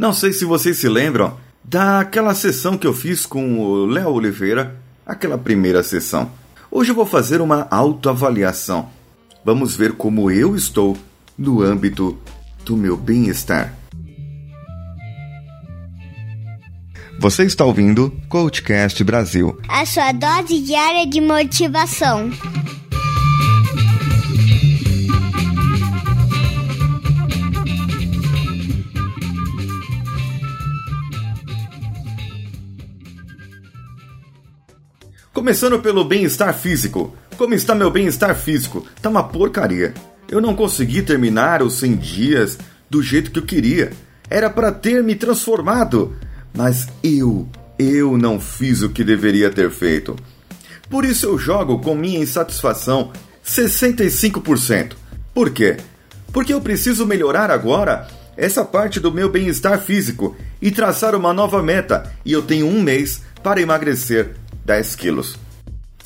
Não sei se vocês se lembram daquela sessão que eu fiz com o Léo Oliveira, aquela primeira sessão. Hoje eu vou fazer uma autoavaliação. Vamos ver como eu estou no âmbito do meu bem-estar. Você está ouvindo Coachcast Brasil a sua dose diária de motivação. Começando pelo bem-estar físico. Como está meu bem-estar físico? Tá uma porcaria. Eu não consegui terminar os 100 dias do jeito que eu queria. Era para ter me transformado, mas eu, eu não fiz o que deveria ter feito. Por isso eu jogo com minha insatisfação 65%. Por quê? Porque eu preciso melhorar agora essa parte do meu bem-estar físico e traçar uma nova meta, e eu tenho um mês para emagrecer 10 quilos.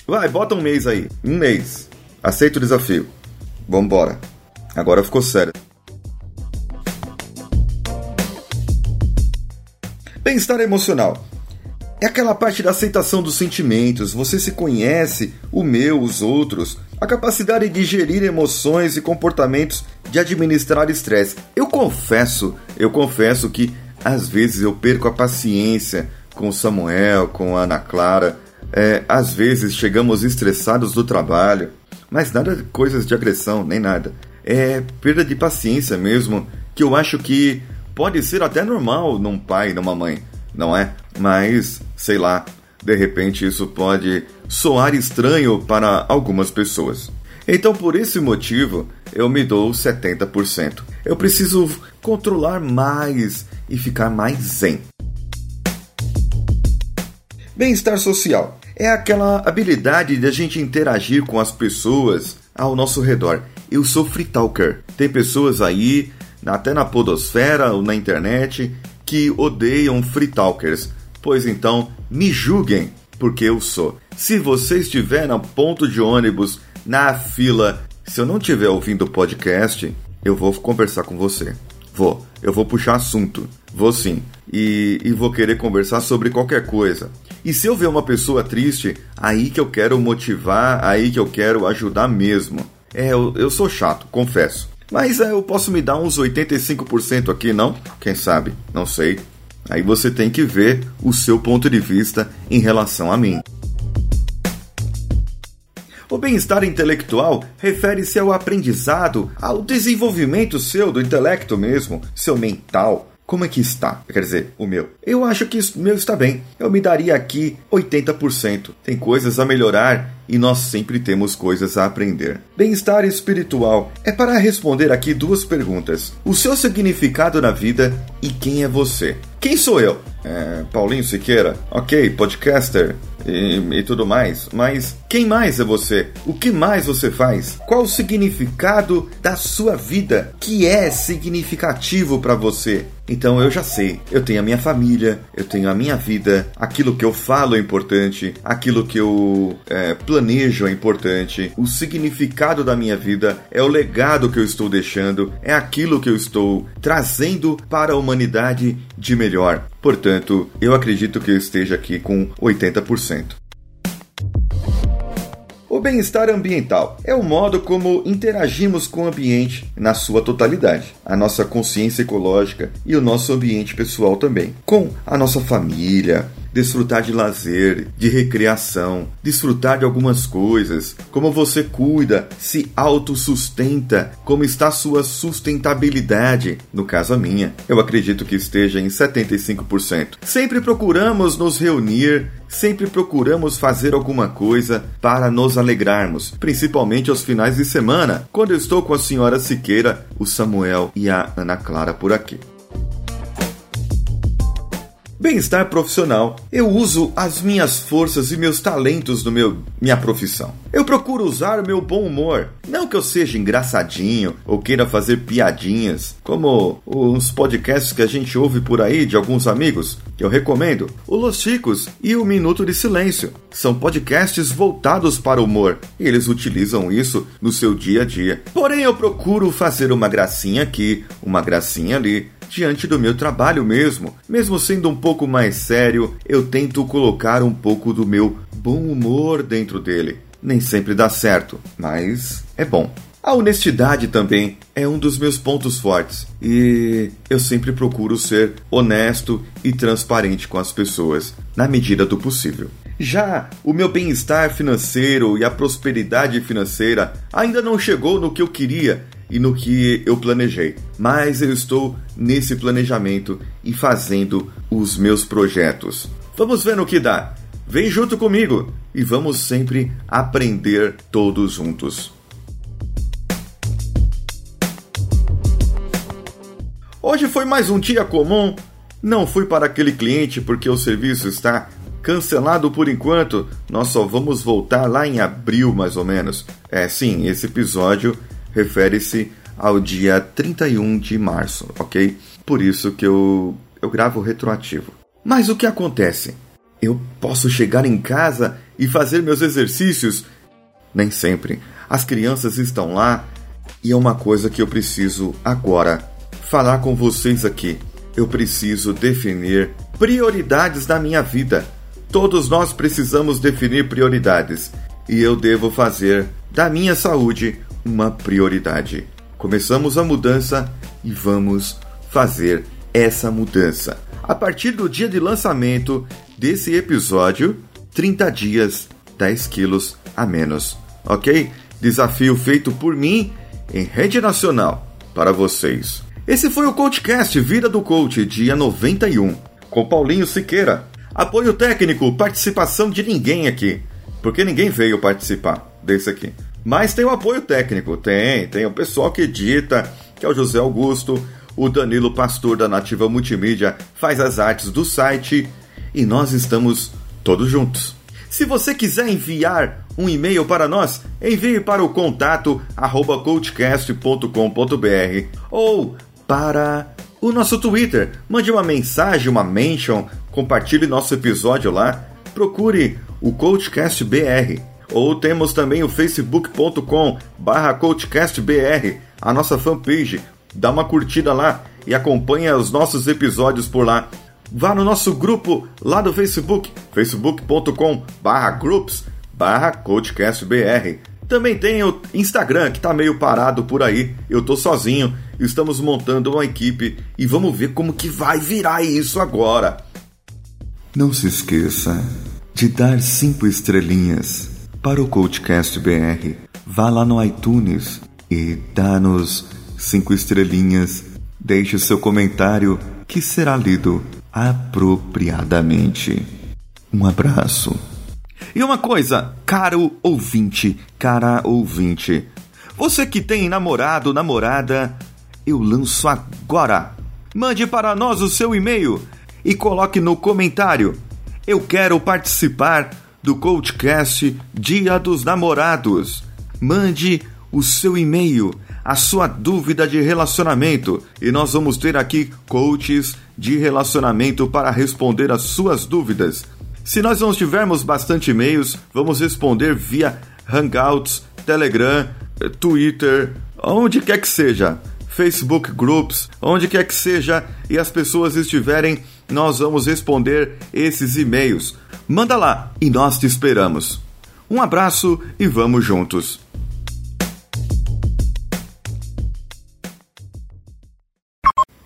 Vai, bota um mês aí. Um mês. Aceita o desafio. Vambora. Agora ficou sério. Bem-estar emocional. É aquela parte da aceitação dos sentimentos, você se conhece, o meu, os outros, a capacidade de gerir emoções e comportamentos, de administrar estresse. Eu confesso, eu confesso que às vezes eu perco a paciência com o Samuel, com a Ana Clara, é, às vezes chegamos estressados do trabalho, mas nada de coisas de agressão, nem nada. É perda de paciência mesmo, que eu acho que pode ser até normal num pai e numa mãe, não é? Mas, sei lá, de repente isso pode soar estranho para algumas pessoas. Então, por esse motivo, eu me dou 70%. Eu preciso controlar mais e ficar mais zen. Bem-estar social é aquela habilidade de a gente interagir com as pessoas ao nosso redor. Eu sou free talker. Tem pessoas aí, até na podosfera ou na internet, que odeiam free talkers. Pois então, me julguem, porque eu sou. Se você estiver no ponto de ônibus, na fila, se eu não estiver ouvindo o podcast, eu vou conversar com você. Vou. Eu vou puxar assunto. Vou sim. E, e vou querer conversar sobre qualquer coisa. E se eu ver uma pessoa triste, aí que eu quero motivar, aí que eu quero ajudar mesmo. É, eu, eu sou chato, confesso. Mas é, eu posso me dar uns 85% aqui, não? Quem sabe? Não sei. Aí você tem que ver o seu ponto de vista em relação a mim. O bem-estar intelectual refere-se ao aprendizado, ao desenvolvimento seu do intelecto mesmo, seu mental, como é que está? Quer dizer, o meu. Eu acho que o meu está bem. Eu me daria aqui 80%. Tem coisas a melhorar e nós sempre temos coisas a aprender. Bem-estar espiritual é para responder aqui duas perguntas: o seu significado na vida e quem é você. Quem sou eu? É, Paulinho Siqueira, ok, podcaster, e, e, tudo mais. Mas quem mais é você? O que mais você faz? Qual o significado da sua vida que é significativo para você? Então eu já sei, eu tenho a minha família, eu tenho a minha vida, aquilo que eu falo é importante, aquilo que eu é, planejo é importante, o significado da minha vida é o legado que eu estou deixando, é aquilo que eu estou trazendo para a humanidade de melhor. Portanto, eu acredito que eu esteja aqui com 80%. O bem-estar ambiental é o modo como interagimos com o ambiente na sua totalidade, a nossa consciência ecológica e o nosso ambiente pessoal também, com a nossa família, desfrutar de lazer, de recreação, desfrutar de algumas coisas, como você cuida, se autossustenta, como está sua sustentabilidade, no caso a minha. Eu acredito que esteja em 75%. Sempre procuramos nos reunir, sempre procuramos fazer alguma coisa para nos alegrarmos, principalmente aos finais de semana, quando eu estou com a senhora Siqueira, o Samuel e a Ana Clara por aqui. Bem-estar profissional. Eu uso as minhas forças e meus talentos no meu minha profissão. Eu procuro usar o meu bom humor. Não que eu seja engraçadinho ou queira fazer piadinhas, como os podcasts que a gente ouve por aí de alguns amigos, que eu recomendo, o Los Chicos e o Minuto de Silêncio. São podcasts voltados para o humor e eles utilizam isso no seu dia a dia. Porém, eu procuro fazer uma gracinha aqui, uma gracinha ali, diante do meu trabalho mesmo. Mesmo sendo um pouco mais sério, eu tento colocar um pouco do meu bom humor dentro dele. Nem sempre dá certo, mas é bom. A honestidade também é um dos meus pontos fortes e eu sempre procuro ser honesto e transparente com as pessoas, na medida do possível. Já o meu bem-estar financeiro e a prosperidade financeira ainda não chegou no que eu queria e no que eu planejei, mas eu estou nesse planejamento e fazendo os meus projetos. Vamos ver no que dá. Vem junto comigo e vamos sempre aprender todos juntos. Hoje foi mais um dia comum. Não fui para aquele cliente porque o serviço está cancelado por enquanto. Nós só vamos voltar lá em abril, mais ou menos. É, sim, esse episódio refere-se ao dia 31 de março, ok? Por isso que eu, eu gravo retroativo. Mas o que acontece? Eu posso chegar em casa e fazer meus exercícios? Nem sempre. As crianças estão lá e é uma coisa que eu preciso agora falar com vocês aqui. Eu preciso definir prioridades da minha vida. Todos nós precisamos definir prioridades e eu devo fazer da minha saúde uma prioridade. Começamos a mudança e vamos fazer essa mudança. A partir do dia de lançamento desse episódio, 30 dias, 10 quilos a menos, ok? Desafio feito por mim em rede nacional para vocês. Esse foi o Coachcast Vida do Coach, dia 91, com Paulinho Siqueira. Apoio técnico, participação de ninguém aqui, porque ninguém veio participar desse aqui. Mas tem o apoio técnico, tem, tem o pessoal que edita, que é o José Augusto, o Danilo Pastor da Nativa Multimídia faz as artes do site e nós estamos todos juntos. Se você quiser enviar um e-mail para nós, envie para o contato coachcast.com.br ou para o nosso Twitter. Mande uma mensagem, uma mention, compartilhe nosso episódio lá. Procure o CoachCastBR. Ou temos também o facebook.com barra CoachCastBR, a nossa fanpage. Dá uma curtida lá e acompanhe os nossos episódios por lá. Vá no nosso grupo lá do Facebook, facebook.com barra groups barra CoachCastBR. Também tem o Instagram, que tá meio parado por aí. Eu tô sozinho, estamos montando uma equipe e vamos ver como que vai virar isso agora. Não se esqueça de dar cinco estrelinhas para o Coachcast BR. Vá lá no iTunes e dá-nos cinco estrelinhas. Deixe o seu comentário que será lido apropriadamente. Um abraço. E uma coisa, caro ouvinte, cara ouvinte, você que tem namorado, namorada, eu lanço agora. Mande para nós o seu e-mail e coloque no comentário. Eu quero participar do Coachcast Dia dos Namorados. Mande o seu e-mail, a sua dúvida de relacionamento e nós vamos ter aqui coaches de relacionamento para responder as suas dúvidas. Se nós não tivermos bastante e-mails, vamos responder via Hangouts, Telegram, Twitter, onde quer que seja. Facebook Groups, onde quer que seja, e as pessoas estiverem, nós vamos responder esses e-mails. Manda lá e nós te esperamos. Um abraço e vamos juntos.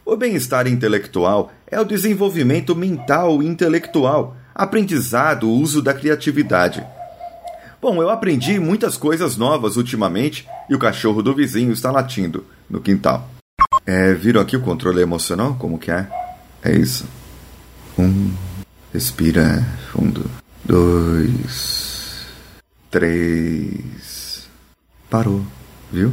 O bem-estar intelectual é o desenvolvimento mental e intelectual aprendizado, uso da criatividade. Bom, eu aprendi muitas coisas novas ultimamente e o cachorro do vizinho está latindo no quintal. É, viram aqui o controle emocional? Como que é? É isso. Um. Respira fundo. Dois. Três. Parou, viu?